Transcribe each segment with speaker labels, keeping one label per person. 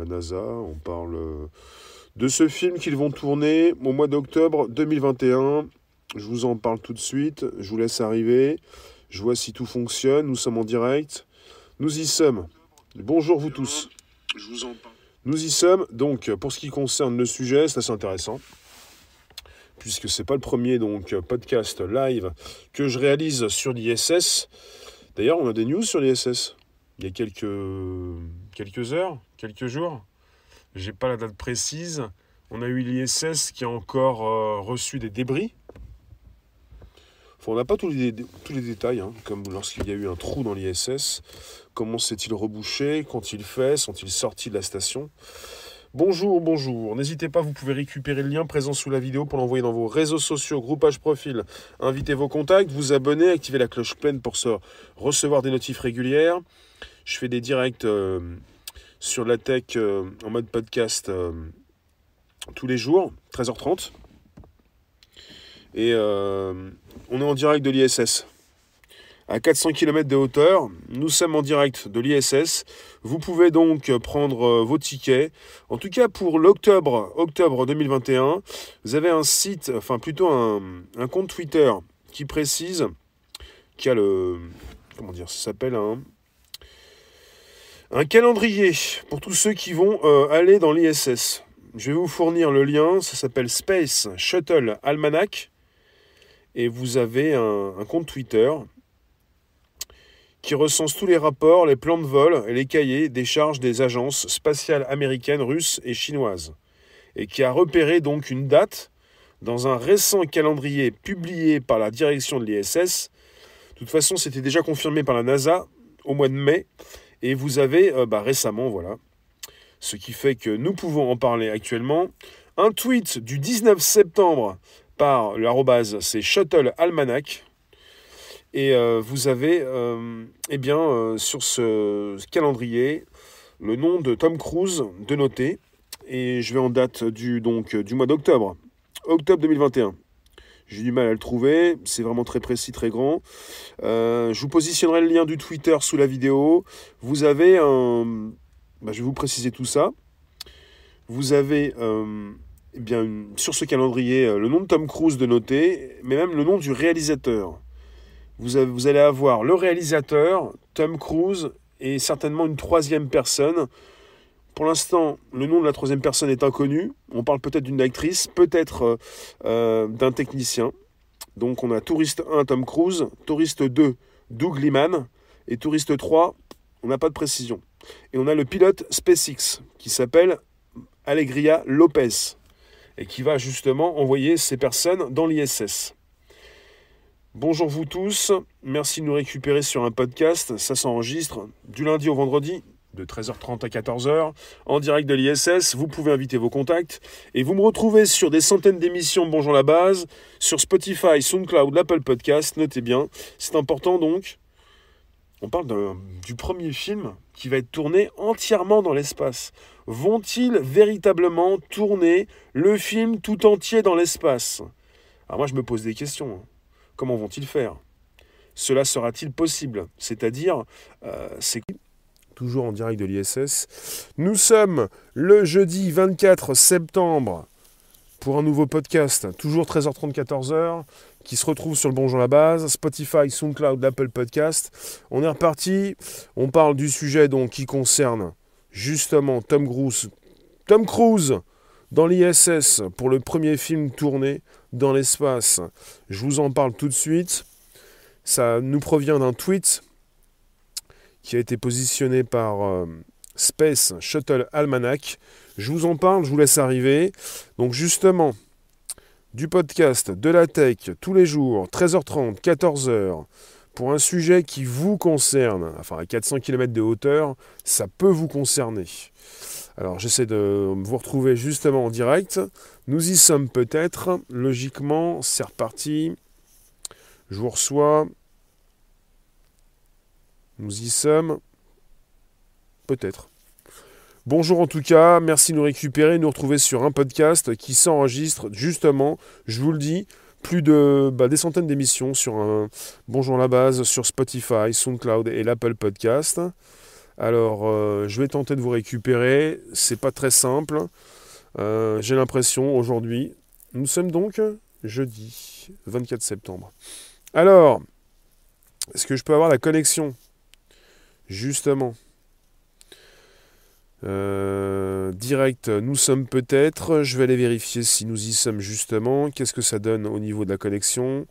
Speaker 1: la NASA, on parle euh, de ce film qu'ils vont tourner au mois d'octobre 2021. Je vous en parle tout de suite, je vous laisse arriver, je vois si tout fonctionne, nous sommes en direct. Nous y sommes. Bonjour vous tous.
Speaker 2: Je vous en parle.
Speaker 1: Nous y sommes, donc pour ce qui concerne le sujet, c'est assez intéressant puisque c'est pas le premier donc podcast live que je réalise sur l'ISS. D'ailleurs, on a des news sur l'ISS. Il y a quelques, quelques heures, quelques jours. J'ai pas la date précise. On a eu l'ISS qui a encore euh, reçu des débris. On n'a pas tous les, tous les détails, hein, comme lorsqu'il y a eu un trou dans l'ISS. Comment s'est-il rebouché? Quand il fait? Sont-ils sortis de la station? Bonjour, bonjour. N'hésitez pas, vous pouvez récupérer le lien présent sous la vidéo pour l'envoyer dans vos réseaux sociaux, groupage profil. Invitez vos contacts, vous abonner, activez la cloche pleine pour recevoir des notifs régulières. Je fais des directs euh, sur la tech euh, en mode podcast euh, tous les jours, 13h30. Et on est en direct de l'ISS à 400 km de hauteur. Nous sommes en direct de l'ISS. Vous pouvez donc prendre euh, vos tickets. En tout cas, pour l'octobre octobre 2021, vous avez un site, enfin plutôt un, compte Twitter qui précise, qui a le, comment dire, ça s'appelle un, un calendrier pour tous ceux qui vont euh, aller dans l'ISS. Je vais vous fournir le lien, ça s'appelle Space Shuttle Almanac. Et vous avez un compte Twitter qui recense tous les rapports, les plans de vol et les cahiers des charges des agences spatiales américaines, russes et chinoises, et qui a repéré donc une date dans un récent calendrier publié par la direction de l'ISS. De toute façon, c'était déjà confirmé par la NASA au mois de mai, et vous avez euh, bah, récemment, voilà, ce qui fait que nous pouvons en parler actuellement. Un tweet du 19 septembre par l'arrobase, c'est Shuttle Almanac, et euh, vous avez euh, eh bien, sur ce calendrier le nom de Tom Cruise de noter. Et je vais en date du, donc, du mois d'octobre. Octobre 2021. J'ai du mal à le trouver, c'est vraiment très précis, très grand. je vous positionnerai le lien du Twitter sous la vidéo. Vous avez un... Bah, je vais vous préciser tout ça. Vous avez eh bien, sur ce calendrier le nom de Tom Cruise de noter, mais même le nom du réalisateur vous, allez avoir le réalisateur, Tom Cruise, et certainement une troisième personne. Pour l'instant, le nom de la troisième personne est inconnu. On parle peut-être d'une actrice, peut-être euh, euh, d'un technicien. Donc on a Touriste 1, Tom Cruise, Touriste 2, Doug Liman, et Touriste 3, on n'a pas de précision. Et on a le pilote SpaceX, qui s'appelle Alegria Lopez, et qui va justement envoyer ces personnes dans l'ISS. Bonjour vous tous, merci de nous récupérer sur un podcast, ça s'enregistre du lundi au vendredi de 13h30 à 14h en direct de l'ISS, vous pouvez inviter vos contacts et vous me retrouvez sur des centaines d'émissions Bonjour la base, sur Spotify, SoundCloud, l'Apple Podcast, notez bien, c'est important donc. On parle du premier film qui va être tourné entièrement dans l'espace. Vont-ils véritablement tourner le film tout entier dans l'espace? Alors moi je me pose des questions. Hein. Comment vont-ils faire? Cela sera-t-il possible? C'est-à-dire, euh, c'est toujours en direct de l'ISS. Nous sommes le jeudi 24 septembre pour un nouveau podcast, toujours 13h30, 14h, qui se retrouve sur le Bonjour la base, Spotify, SoundCloud, Apple Podcast. On est reparti. On parle du sujet donc qui concerne justement Tom Cruise. Tom Cruise dans l'ISS pour le premier film tourné dans l'espace. Je vous en parle tout de suite. Ça nous provient d'un tweet qui a été positionné par euh, Space Shuttle Almanac. Je vous en parle, je vous laisse arriver. Donc justement, du podcast de la tech tous les jours, 13h30, 14h, pour un sujet qui vous concerne, enfin à 400 km de hauteur, ça peut vous concerner. Alors j'essaie de vous retrouver justement en direct. Nous y sommes peut-être. Logiquement, c'est reparti. Je vous reçois. Nous y sommes. Peut-être. Bonjour en tout cas, merci de nous récupérer, de nous retrouver sur un podcast qui s'enregistre justement, je vous le dis, plus de bah, des centaines d'émissions sur un Bonjour la base, sur Spotify, SoundCloud et l'Apple Podcast. Alors, euh, je vais tenter de vous récupérer. C'est pas très simple. Euh, j'ai l'impression aujourd'hui. Nous sommes donc jeudi 24 septembre. Alors, est-ce que je peux avoir la connexion? Justement. Euh, direct, nous sommes peut-être. Je vais aller vérifier si nous y sommes justement. Qu'est-ce que ça donne au niveau de la connexion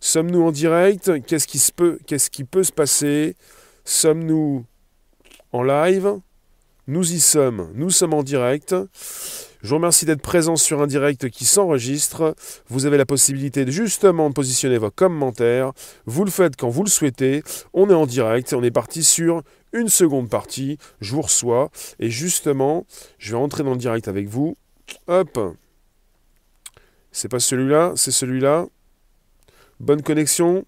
Speaker 1: Sommes-nous en direct Qu'est-ce qui, se peut, qu'est-ce qui peut se passer Sommes-nous en live Nous y sommes. Nous sommes en direct. Je vous remercie d'être présent sur un direct qui s'enregistre. Vous avez la possibilité de justement positionner vos commentaires. Vous le faites quand vous le souhaitez. On est en direct on est parti sur une seconde partie. Je vous reçois et justement, je vais entrer dans le direct avec vous. Hop. C'est pas celui-là, c'est celui-là. Bonne connexion.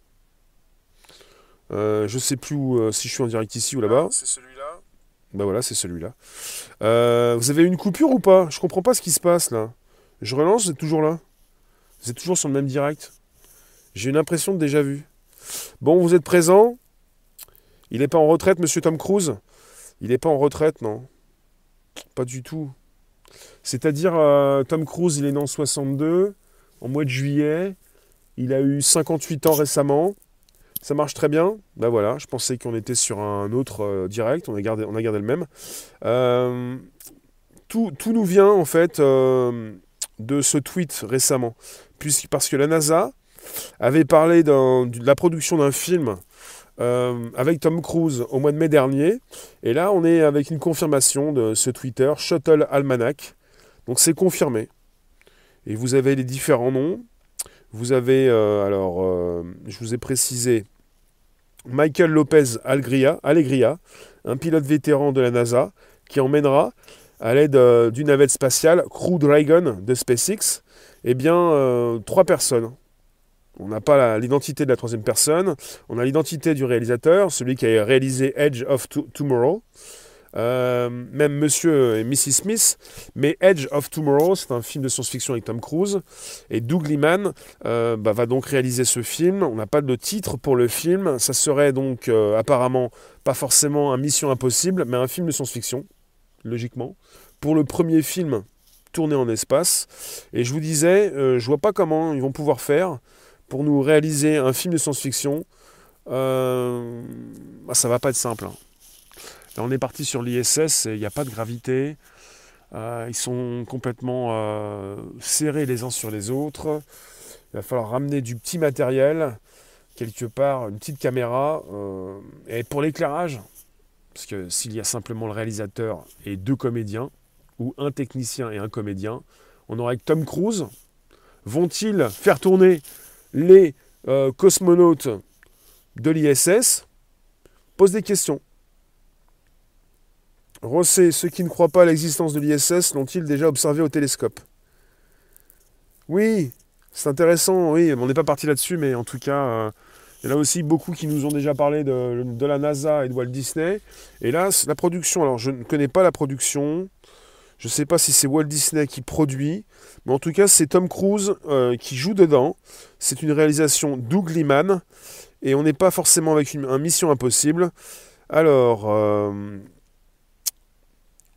Speaker 1: Euh, je sais plus euh, si je suis en direct ici ou là-bas.
Speaker 2: Celui-là.
Speaker 1: Bah voilà, c'est celui-là. Euh, vous avez une coupure ou pas? Je comprends pas ce qui se passe là. Je relance, vous êtes toujours là? Vous êtes toujours sur le même direct? J'ai une impression de déjà vu. Bon, vous êtes présent? Il n'est pas en retraite, monsieur Tom Cruise? Il n'est pas en retraite, non? Pas du tout. C'est-à-dire, euh, Tom Cruise, il est né en 62, en mois de juillet. Il a eu 58 ans récemment. Ça marche très bien. Ben voilà, je pensais qu'on était sur un autre euh, direct. On a gardé, on a gardé le même. Euh, tout, nous vient en fait euh, de ce tweet récemment. Puisque, parce que la NASA avait parlé de la production d'un film avec Tom Cruise au mois de mai dernier. Et là, on est avec une confirmation de ce Twitter, Shuttle Almanac. Donc c'est confirmé. Et vous avez les différents noms. Vous avez, alors, je vous ai précisé Michael Lopez Algria, Allegria, un pilote vétéran de la NASA, qui emmènera, à l'aide euh, d'une navette spatiale Crew Dragon de SpaceX, eh bien, euh, trois personnes. On n'a pas l'identité de la troisième personne, on a l'identité du réalisateur, celui qui a réalisé Edge of Tomorrow, euh, même Monsieur et Mrs. Smith. Mais Edge of Tomorrow, c'est un film de science-fiction avec Tom Cruise. Et Doug Liman euh, bah, va donc réaliser ce film. On n'a pas de titre pour le film. Ça serait donc euh, apparemment pas forcément un Mission Impossible, mais un film de science-fiction, logiquement. Pour le premier film tourné en espace. Et je vous disais, je vois pas comment ils vont pouvoir faire pour nous réaliser un film de science-fiction. Bah, ça va pas être simple. Hein on est parti sur l'ISS, il n'y a pas de gravité. Euh, ils sont complètement euh, serrés les uns sur les autres. Il va falloir ramener du petit matériel, quelque part, une petite caméra. Euh, et pour l'éclairage, parce que s'il y a simplement le réalisateur et deux comédiens, ou un technicien et un comédien, on aura avec Tom Cruise. Vont-ils faire tourner les cosmonautes de l'ISS Pose des questions. Rosset, ceux qui ne croient pas à l'existence de l'ISS l'ont-ils déjà observé au télescope? Oui, c'est intéressant, oui, on n'est pas parti là-dessus, mais en tout cas, euh, il y en a aussi beaucoup qui nous ont déjà parlé de, la NASA et de Walt Disney. Et là, la production, alors je ne connais pas la production, je ne sais pas si c'est Walt Disney qui produit, mais en tout cas, c'est Tom Cruise euh, qui joue dedans. C'est une réalisation Doug Liman, et on n'est pas forcément avec une, Mission Impossible. Alors, euh,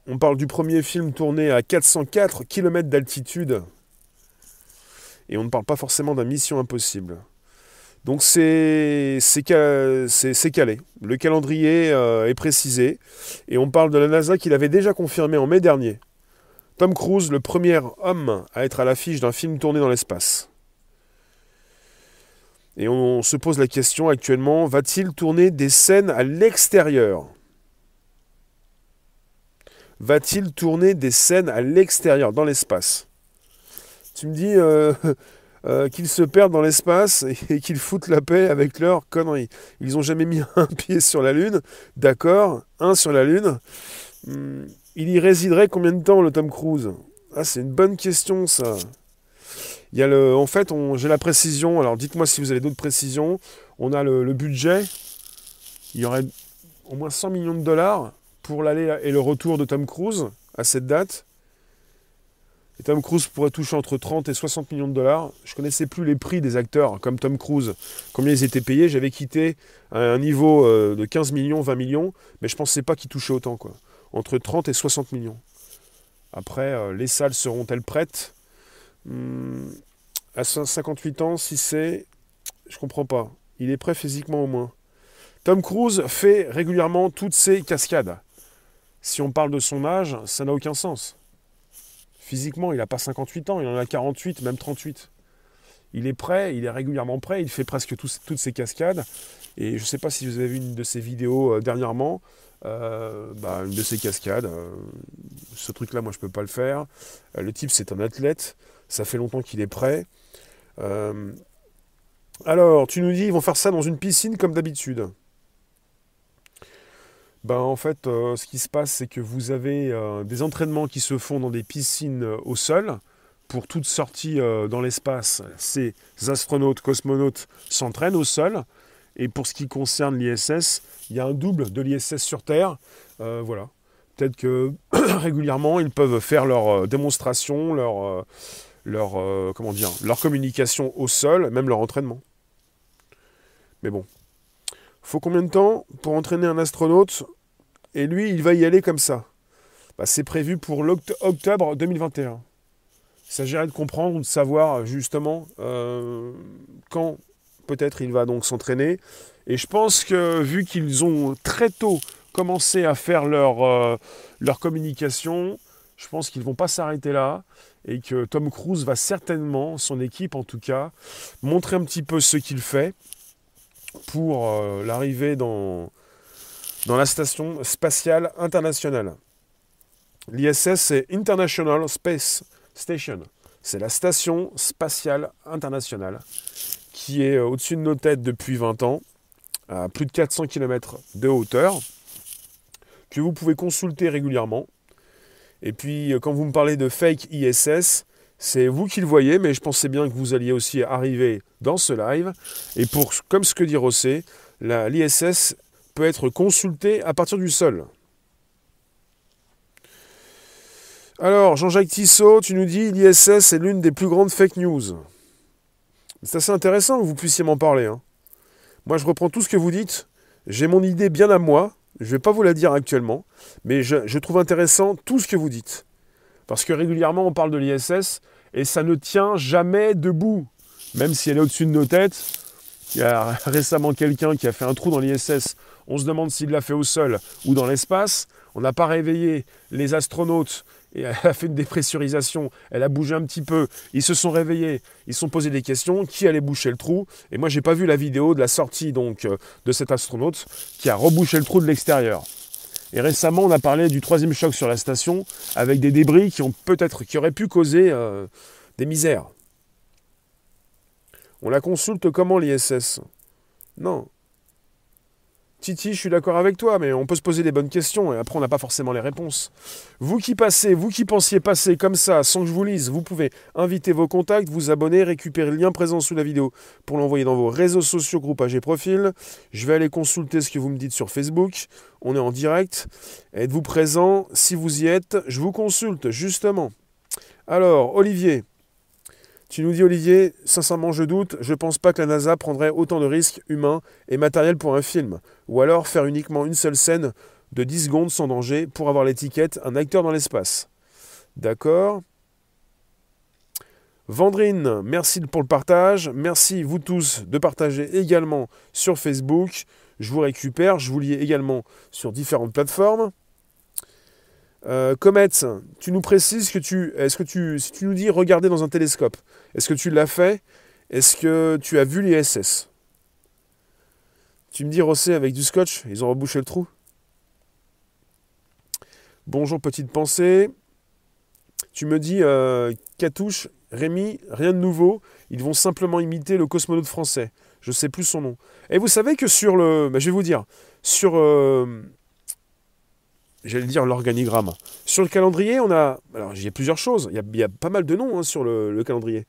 Speaker 1: on parle du premier film tourné à 404 km d'altitude. Et on ne parle pas forcément d'un mission impossible. Donc c'est calé. Le calendrier euh, est précisé. Et on parle de la NASA qui l'avait déjà confirmé en mai dernier. Tom Cruise, le premier homme à être à l'affiche d'un film tourné dans l'espace. Et on se pose la question actuellement, va-t-il tourner des scènes à l'extérieur? Va-t-il tourner des scènes à l'extérieur, dans l'espace? Tu me dis euh, euh, qu'ils se perdent dans l'espace et, qu'ils foutent la paix avec leurs conneries. Ils n'ont jamais mis un pied sur la Lune, d'accord, un sur la Lune. Hmm, il y résiderait combien de temps le Tom Cruise? Ah, c'est une bonne question ça. Il y a le, en fait, j'ai la précision. Alors, dites-moi si vous avez d'autres précisions. On a le, le budget. Il y aurait au moins 100 millions de dollars pour l'aller et le retour de Tom Cruise à cette date. Et Tom Cruise pourrait toucher entre 30 et 60 millions de dollars. Je ne connaissais plus les prix des acteurs comme Tom Cruise, combien ils étaient payés? J'avais quitté un niveau euh, de 15 millions, 20 millions, mais je ne pensais pas qu'ils touchaient autant. Entre 30 et 60 millions. Après, euh, les salles seront-elles prêtes? Hmm, À 58 ans, si c'est... Je comprends pas. Il est prêt physiquement au moins. Tom Cruise fait régulièrement toutes ses cascades. Si on parle de son âge, ça n'a aucun sens. Physiquement, il n'a pas 58 ans, il en a 48, même 38. Il est prêt, il est régulièrement prêt, il fait presque toutes ses cascades. Et je ne sais pas si vous avez vu une de ses vidéos euh, dernièrement, euh, bah, une de ses cascades. Euh, ce truc-là, moi, je ne peux pas le faire. le type, c'est un athlète. Ça fait longtemps qu'il est prêt. alors, tu nous dis, ils vont faire ça dans une piscine comme d'habitude. Ben, en fait, euh, ce qui se passe, c'est que vous avez euh, des entraînements qui se font dans des piscines euh, au sol. Pour toute sortie dans l'espace, ces astronautes, cosmonautes s'entraînent au sol. Et pour ce qui concerne l'ISS, il y a un double de l'ISS sur Terre. voilà. Peut-être que régulièrement, ils peuvent faire leur démonstration, leur, leur, comment dire, leur communication au sol, même leur entraînement. Mais bon, faut combien de temps pour entraîner un astronaute? Et lui, il va y aller comme ça. Bah, c'est prévu pour l'octobre 2021. Il s'agirait de comprendre, de savoir justement euh, quand peut-être il va donc s'entraîner. Et je pense que vu qu'ils ont très tôt commencé à faire leur, euh, leur communication, je pense qu'ils ne vont pas s'arrêter là et que Tom Cruise va certainement, son équipe en tout cas, montrer un petit peu ce qu'il fait pour euh, l'arrivée dans, dans la station spatiale internationale. L'ISS, c'est International Space Station. C'est la station spatiale internationale qui est au-dessus de nos têtes depuis 20 ans, à plus de 400 km de hauteur, que vous pouvez consulter régulièrement. Et puis, quand vous me parlez de fake ISS, c'est vous qui le voyez, mais je pensais bien que vous alliez aussi arriver dans ce live. Et pour, comme ce que dit Rossé, l'ISS peut être consulté à partir du sol. Alors, Jean-Jacques Tissot, tu nous dis l'ISS est l'une des plus grandes fake news. C'est assez intéressant que vous puissiez m'en parler. Hein. Moi, je reprends tout ce que vous dites. J'ai mon idée bien à moi. Je ne vais pas vous la dire actuellement. Mais je trouve intéressant tout ce que vous dites. Parce que régulièrement, on parle de l'ISS et ça ne tient jamais debout. Même si elle est au-dessus de nos têtes. Il y a récemment quelqu'un qui a fait un trou dans l'ISS. On se demande s'il l'a fait au sol ou dans l'espace. On n'a pas réveillé les astronautes et elle a fait une dépressurisation, elle a bougé un petit peu, ils se sont réveillés, ils se sont posé des questions, qui allait boucher le trou? Et moi, j'ai pas vu la vidéo de la sortie donc euh, de cet astronaute qui a rebouché le trou de l'extérieur. Et récemment, on a parlé du troisième choc sur la station avec des débris qui ont qui auraient pu causer euh, des misères. On la consulte comment l'ISS Non. Titi, je suis d'accord avec toi, mais on peut se poser des bonnes questions et après on n'a pas forcément les réponses. Vous qui passez, vous qui pensiez passer comme ça sans que je vous lise, vous pouvez inviter vos contacts, vous abonner, récupérer le lien présent sous la vidéo pour l'envoyer dans vos réseaux sociaux, groupages et profils. Je vais aller consulter ce que vous me dites sur Facebook. On est en direct. Êtes-vous présent? Si vous y êtes, je vous consulte justement. Alors, Olivier, tu nous dis, Olivier, sincèrement, je doute. Je pense pas que la NASA prendrait autant de risques humains et matériels pour un film. Ou alors faire uniquement une seule scène de 10 secondes sans danger pour avoir l'étiquette un acteur dans l'espace. D'accord Vendrine, merci pour le partage. Merci vous tous de partager également sur Facebook. Je vous récupère, je vous lis également sur différentes plateformes. Euh, Comet, tu nous précises que tu. Est-ce que tu. Si tu nous dis regarder dans un télescope, est-ce que tu l'as fait? Est-ce que tu as vu l'ISS Tu me dis Rossé avec du scotch, ils ont rebouché le trou Bonjour petite pensée. Tu me dis euh, Catouche, Rémi, rien de nouveau. Ils vont simplement imiter le cosmonaute français. Je ne sais plus son nom. Et vous savez que sur le. Bah, je vais vous dire. Sur. Euh, j'allais dire l'organigramme. Sur le calendrier, on a. Alors, il y a plusieurs choses. Il y a, pas mal de noms hein, sur le, calendrier.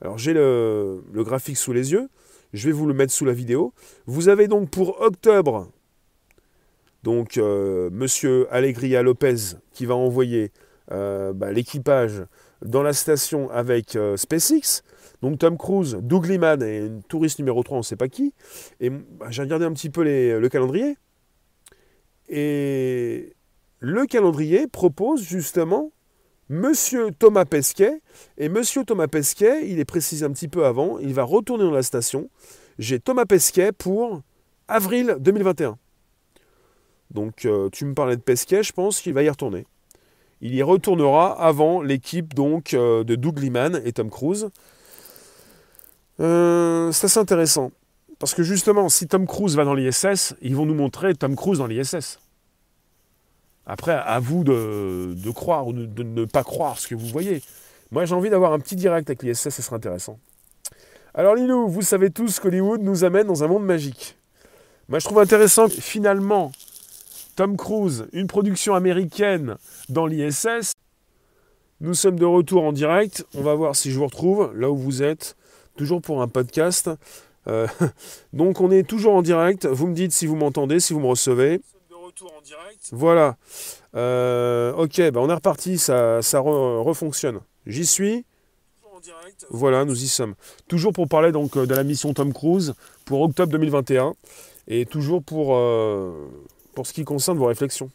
Speaker 1: Alors, j'ai le, graphique sous les yeux. Je vais vous le mettre sous la vidéo. Vous avez donc pour octobre, donc, euh, monsieur Allegria Lopez qui va envoyer euh, bah, l'équipage dans la station avec euh, SpaceX. Donc Tom Cruise, Doug Liman et une touriste numéro 3, on ne sait pas qui. Et bah, j'ai regardé un petit peu le calendrier. Et le calendrier propose justement Monsieur Thomas Pesquet. Et Monsieur Thomas Pesquet, il est précisé un petit peu avant, il va retourner dans la station. J'ai Thomas Pesquet pour avril 2021. Donc euh, tu me parlais de Pesquet, je pense qu'il va y retourner. Il y retournera avant l'équipe donc euh, de Doug Liman et Tom Cruise. Euh, c'est assez intéressant. Parce que justement, si Tom Cruise va dans l'ISS, ils vont nous montrer Tom Cruise dans l'ISS. Après, à vous de, croire ou de, ne pas croire ce que vous voyez. Moi, j'ai envie d'avoir un petit direct avec l'ISS, ce serait intéressant. Alors, Lilou, vous savez tous qu'Hollywood nous amène dans un monde magique. Moi, je trouve intéressant que finalement, Tom Cruise, une production américaine dans l'ISS. Nous sommes de retour en direct. On va voir si je vous retrouve là où vous êtes, toujours pour un podcast. Euh, donc on est toujours en direct. Vous me dites si vous m'entendez, si vous me recevez. Retour en direct. Voilà. Euh, ok, bah on est reparti, ça, ça refonctionne. J'y suis. Voilà, nous y sommes. Toujours pour parler donc de la mission Tom Cruise pour octobre 2021 et toujours pour euh, pour ce qui concerne vos réflexions.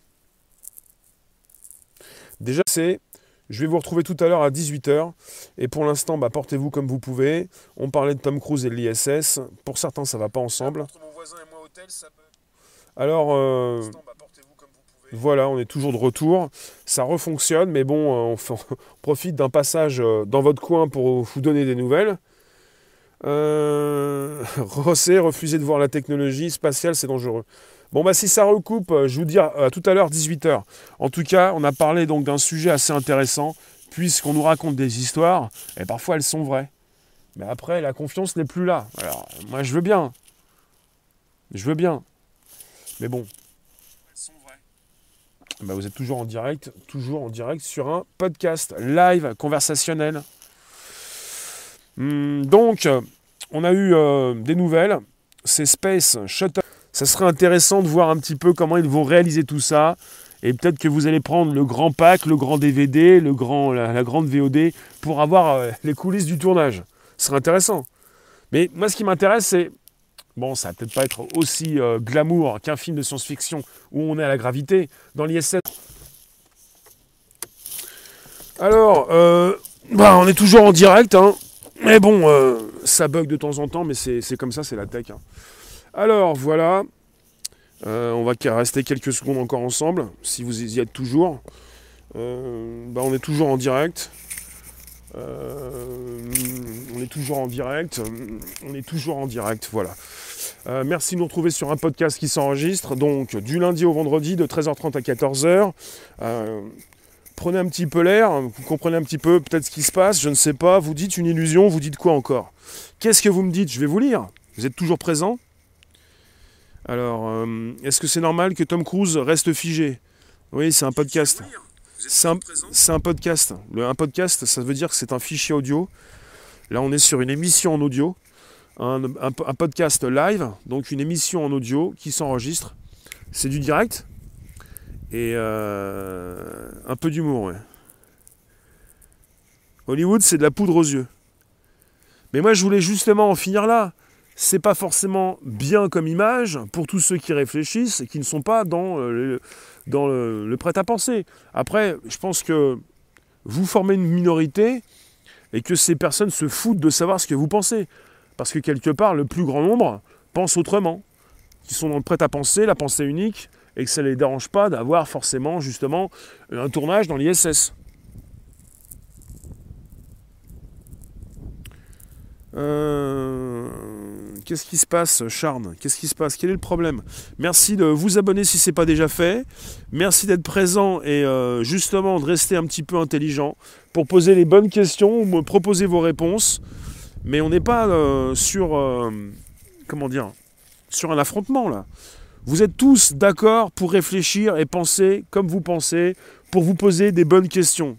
Speaker 1: Déjà, c'est, je vais vous retrouver tout à l'heure à 18h, et pour l'instant, bah, portez-vous comme vous pouvez. On parlait de Tom Cruise et de l'ISS, pour certains, ça ne va pas ensemble. Alors, euh, voilà, on est toujours de retour. Ça refonctionne, mais bon, euh, on, profite d'un passage euh, dans votre coin pour vous donner des nouvelles. Euh, Rosset, refuser de voir la technologie spatiale, c'est dangereux. Bon, bah, si ça recoupe, euh, je vous dis à, tout à l'heure, 18h. En tout cas, on a parlé donc d'un sujet assez intéressant, puisqu'on nous raconte des histoires, et parfois elles sont vraies. Mais après, la confiance n'est plus là. Alors, moi, je veux bien. Je veux bien. Mais bon. Bah, vous êtes toujours en direct, toujours en direct sur un podcast live conversationnel. Hmm, donc, on a eu euh, des nouvelles. C'est Space Shuttle ça serait intéressant de voir un petit peu comment ils vont réaliser tout ça. Et peut-être que vous allez prendre le grand pack, le grand DVD, le grand, la, grande VOD pour avoir euh, les coulisses du tournage. Ce serait intéressant. Mais moi, ce qui m'intéresse, c'est. Bon, ça va peut-être pas être aussi euh, glamour qu'un film de science-fiction où on est à la gravité. Dans l'IS-7. Alors, euh, bah, on est toujours en direct. Hein. Mais bon, ça bug de temps en temps, mais c'est comme ça, c'est la tech. Hein. Alors voilà, euh, on va rester quelques secondes encore ensemble, si vous y êtes toujours. Euh, bah, on est toujours en direct. Euh, on est toujours en direct. On est toujours en direct, voilà. merci de nous retrouver sur un podcast qui s'enregistre, donc du lundi au vendredi de 13h30 à 14h. prenez un petit peu l'air, vous comprenez un petit peu peut-être ce qui se passe, je ne sais pas. Vous dites une illusion, vous dites quoi encore? Qu'est-ce que vous me dites? Je vais vous lire. Vous êtes toujours présent? Alors, euh, est-ce que c'est normal que Tom Cruise reste figé? Oui, c'est un podcast. C'est un, podcast. un podcast, ça veut dire que c'est un fichier audio. Là, on est sur une émission en audio. Un, podcast live, donc une émission en audio qui s'enregistre. C'est du direct. Et euh, un peu d'humour, ouais. Hollywood, c'est de la poudre aux yeux. Mais moi, je voulais justement en finir là c'est pas forcément bien comme image pour tous ceux qui réfléchissent et qui ne sont pas dans, euh, le, prêt-à-penser. Après, je pense que vous formez une minorité et que ces personnes se foutent de savoir ce que vous pensez. Parce que quelque part, le plus grand nombre pense autrement, qui sont dans le prêt-à-penser, la pensée unique, et que ça ne les dérange pas d'avoir forcément justement un tournage dans l'ISS. Euh, qu'est-ce qui se passe, Charne Qu'est-ce qui se passe? Quel est le problème? Merci de vous abonner si ce n'est pas déjà fait. Merci d'être présent et euh, justement de rester un petit peu intelligent pour poser les bonnes questions ou me proposer vos réponses. Mais on n'est pas euh, sur comment dire sur un affrontement là. Vous êtes tous d'accord pour réfléchir et penser comme vous pensez, pour vous poser des bonnes questions.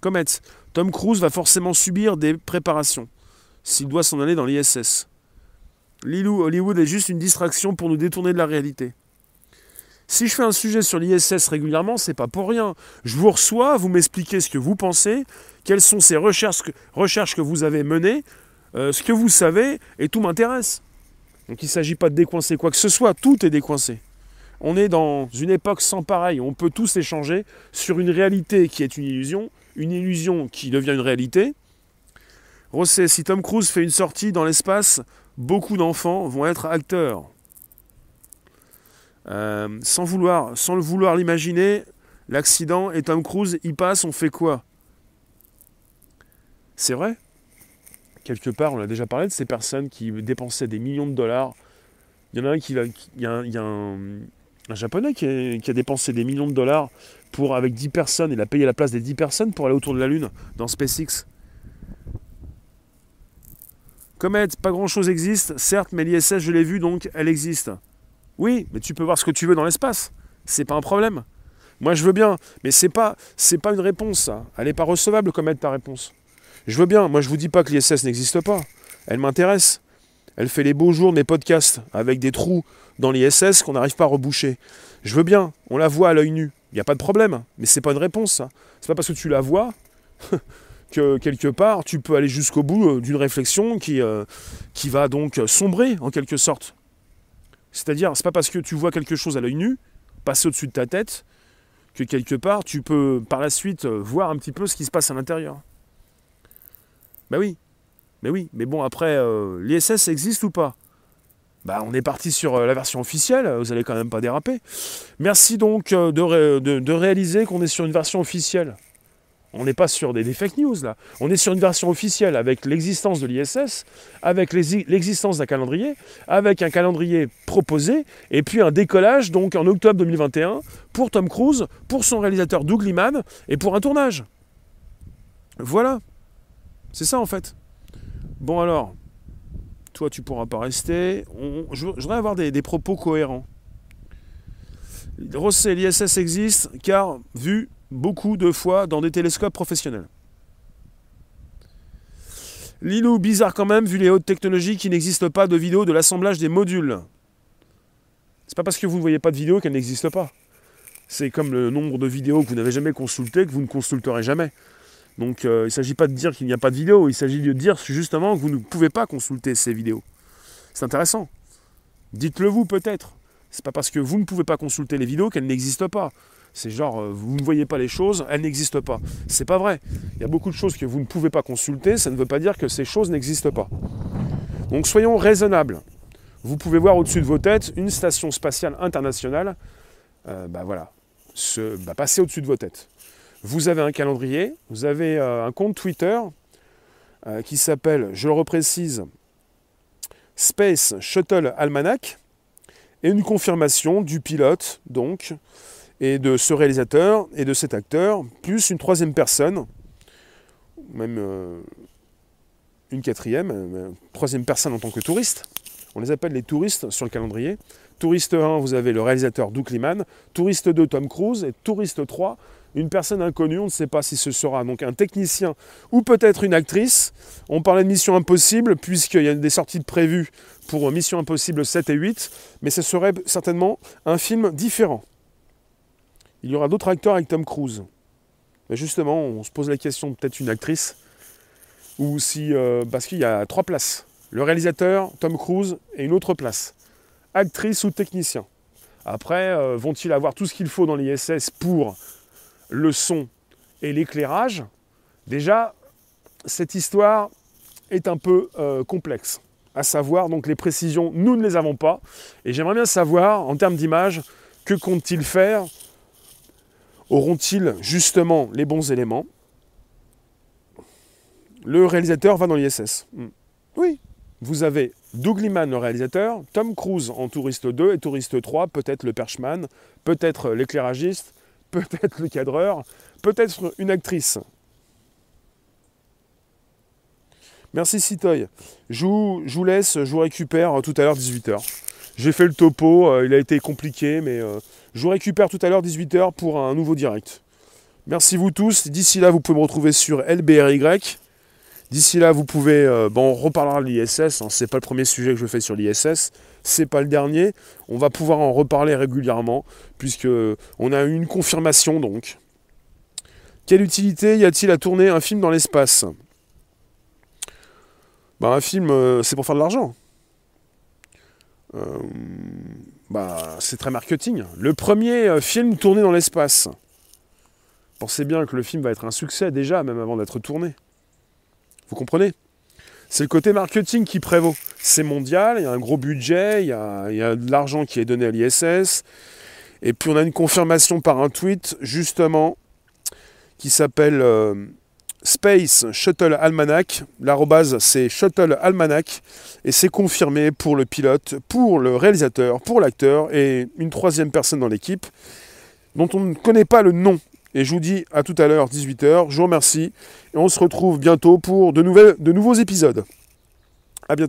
Speaker 1: Comet, Tom Cruise va forcément subir des préparations s'il doit s'en aller dans l'ISS. Lilou, Hollywood est juste une distraction pour nous détourner de la réalité. Si je fais un sujet sur l'ISS régulièrement, c'est pas pour rien. Je vous reçois, vous m'expliquez ce que vous pensez, quelles sont ces recherches que, vous avez menées, euh, ce que vous savez, et tout m'intéresse. Donc il ne s'agit pas de décoincer quoi que ce soit, tout est décoincé. On est dans une époque sans pareil, on peut tous échanger sur une réalité qui est une illusion, une illusion qui devient une réalité. Rosset, si Tom Cruise fait une sortie dans l'espace, beaucoup d'enfants vont être acteurs. Euh, sans, vouloir, sans le vouloir l'imaginer, l'accident et Tom Cruise y passe, on fait quoi? C'est vrai? Quelque part, on a déjà parlé de ces personnes qui dépensaient des millions de dollars. Il y en a un qui il y a, un, japonais qui a, dépensé des millions de dollars pour avec 10 personnes, il a payé la place des 10 personnes pour aller autour de la Lune dans SpaceX. Comète, pas grand chose existe, certes, mais l'ISS, je l'ai vu, donc elle existe. Oui, mais tu peux voir ce que tu veux dans l'espace. C'est pas un problème. Moi, je veux bien, mais c'est pas, c'est pas une réponse. Elle n'est pas recevable, Comète, ta réponse. Je veux bien, moi, je vous dis pas que l'ISS n'existe pas. Elle m'intéresse. Elle fait les beaux jours de mes podcasts avec des trous dans l'ISS qu'on n'arrive pas à reboucher. Je veux bien, on la voit à l'œil nu. Il n'y a pas de problème. Mais c'est pas une réponse, ça. C'est pas parce que tu la vois que quelque part tu peux aller jusqu'au bout euh, d'une réflexion qui, euh, qui va donc sombrer en quelque sorte. C'est-à-dire, c'est pas parce que tu vois quelque chose à l'œil nu, passer au-dessus de ta tête, que quelque part tu peux par la suite euh, voir un petit peu ce qui se passe à l'intérieur. Ben oui, mais oui, mais bon après, l'ISS existe ou pas? Bah, on est parti sur la version officielle, vous allez quand même pas déraper. Merci donc de réaliser qu'on est sur une version officielle. On n'est pas sur des, fake news là. On est sur une version officielle avec l'existence de l'ISS, avec l'existence d'un calendrier, avec un calendrier proposé, et puis un décollage donc en octobre 2021 pour Tom Cruise, pour son réalisateur Doug Liman et pour un tournage. Voilà. C'est ça en fait. Bon alors, toi tu pourras pas rester. je, voudrais avoir des, des propos cohérents. Rosset, l'ISS existe car, vu beaucoup de fois dans des télescopes professionnels. Lilou, bizarre quand même, vu les hautes technologies qui n'existent pas de vidéo de l'assemblage des modules. C'est pas parce que vous ne voyez pas de vidéo qu'elle n'existe pas. C'est comme le nombre de vidéos que vous n'avez jamais consultées, que vous ne consulterez jamais. Donc euh, il ne s'agit pas de dire qu'il n'y a pas de vidéo, il s'agit de dire justement que vous ne pouvez pas consulter ces vidéos. C'est intéressant. Dites-le vous peut-être. C'est pas parce que vous ne pouvez pas consulter les vidéos qu'elles n'existent pas. C'est genre, euh, vous ne voyez pas les choses, elles n'existent pas. C'est pas vrai. Il y a beaucoup de choses que vous ne pouvez pas consulter, ça ne veut pas dire que ces choses n'existent pas. Donc soyons raisonnables. Vous pouvez voir au-dessus de vos têtes une station spatiale internationale, euh, bah voilà, se, bah, passer au-dessus de vos têtes. Vous avez un calendrier, vous avez euh, un compte Twitter qui s'appelle, je le reprécise, Space Shuttle Almanac, et une confirmation du pilote, donc, et de ce réalisateur et de cet acteur, plus une troisième personne, même euh, une quatrième, euh, troisième personne en tant que touriste. On les appelle les touristes sur le calendrier. Touriste 1, vous avez le réalisateur Doug Liman. Touriste 2, Tom Cruise. Et touriste 3, une personne inconnue, on ne sait pas si ce sera donc un technicien ou peut-être une actrice. On parlait de Mission Impossible, puisqu'il y a des sorties prévues pour Mission Impossible 7 et 8, mais ce serait certainement un film différent. Il y aura d'autres acteurs avec Tom Cruise. Justement, on se pose la question peut-être une actrice, ou si. Euh, parce qu'il y a trois places. Le réalisateur, Tom Cruise, et une autre place. Actrice ou technicien. Après, euh, vont-ils avoir tout ce qu'il faut dans l'ISS pour le son et l'éclairage? Déjà, cette histoire est un peu euh, complexe. À savoir, donc les précisions, nous ne les avons pas. Et j'aimerais bien savoir, en termes d'image, que compte-t-il faire Auront-ils justement les bons éléments? Le réalisateur va dans l'ISS. Hmm. Oui, vous avez Doug Liman, le réalisateur, Tom Cruise en Touriste 2 et Touriste 3, peut-être le perchman, peut-être l'éclairagiste, peut-être le cadreur, peut-être une actrice. Merci Citoy. Je vous, laisse, je vous récupère tout à l'heure 18h. J'ai fait le topo, euh, il a été compliqué, mais euh, je vous récupère tout à l'heure 18h pour un nouveau direct. Merci vous tous. D'ici là, vous pouvez me retrouver sur LBRY. D'ici là, vous pouvez. Euh, bon, on reparlera de l'ISS. Hein, c'est pas le premier sujet que je fais sur l'ISS. C'est pas le dernier. On va pouvoir en reparler régulièrement, puisque on a eu une confirmation donc. Quelle utilité y a-t-il à tourner un film dans l'espace? Bah, Un film, c'est pour faire de l'argent. Euh, bah, c'est très marketing. Le premier film tourné dans l'espace. Pensez bien que le film va être un succès déjà, même avant d'être tourné. Vous comprenez? C'est le côté marketing qui prévaut. C'est mondial, il y a un gros budget, il y a, de l'argent qui est donné à l'ISS. Et puis on a une confirmation par un tweet, justement, qui s'appelle euh, Space Shuttle Almanac. L'arrobase, c'est Shuttle Almanac. Et c'est confirmé pour le pilote, pour le réalisateur, pour l'acteur et une troisième personne dans l'équipe, dont on ne connaît pas le nom. Et je vous dis à tout à l'heure, 18h. Je vous remercie. Et on se retrouve bientôt pour de, de nouveaux épisodes. À bientôt.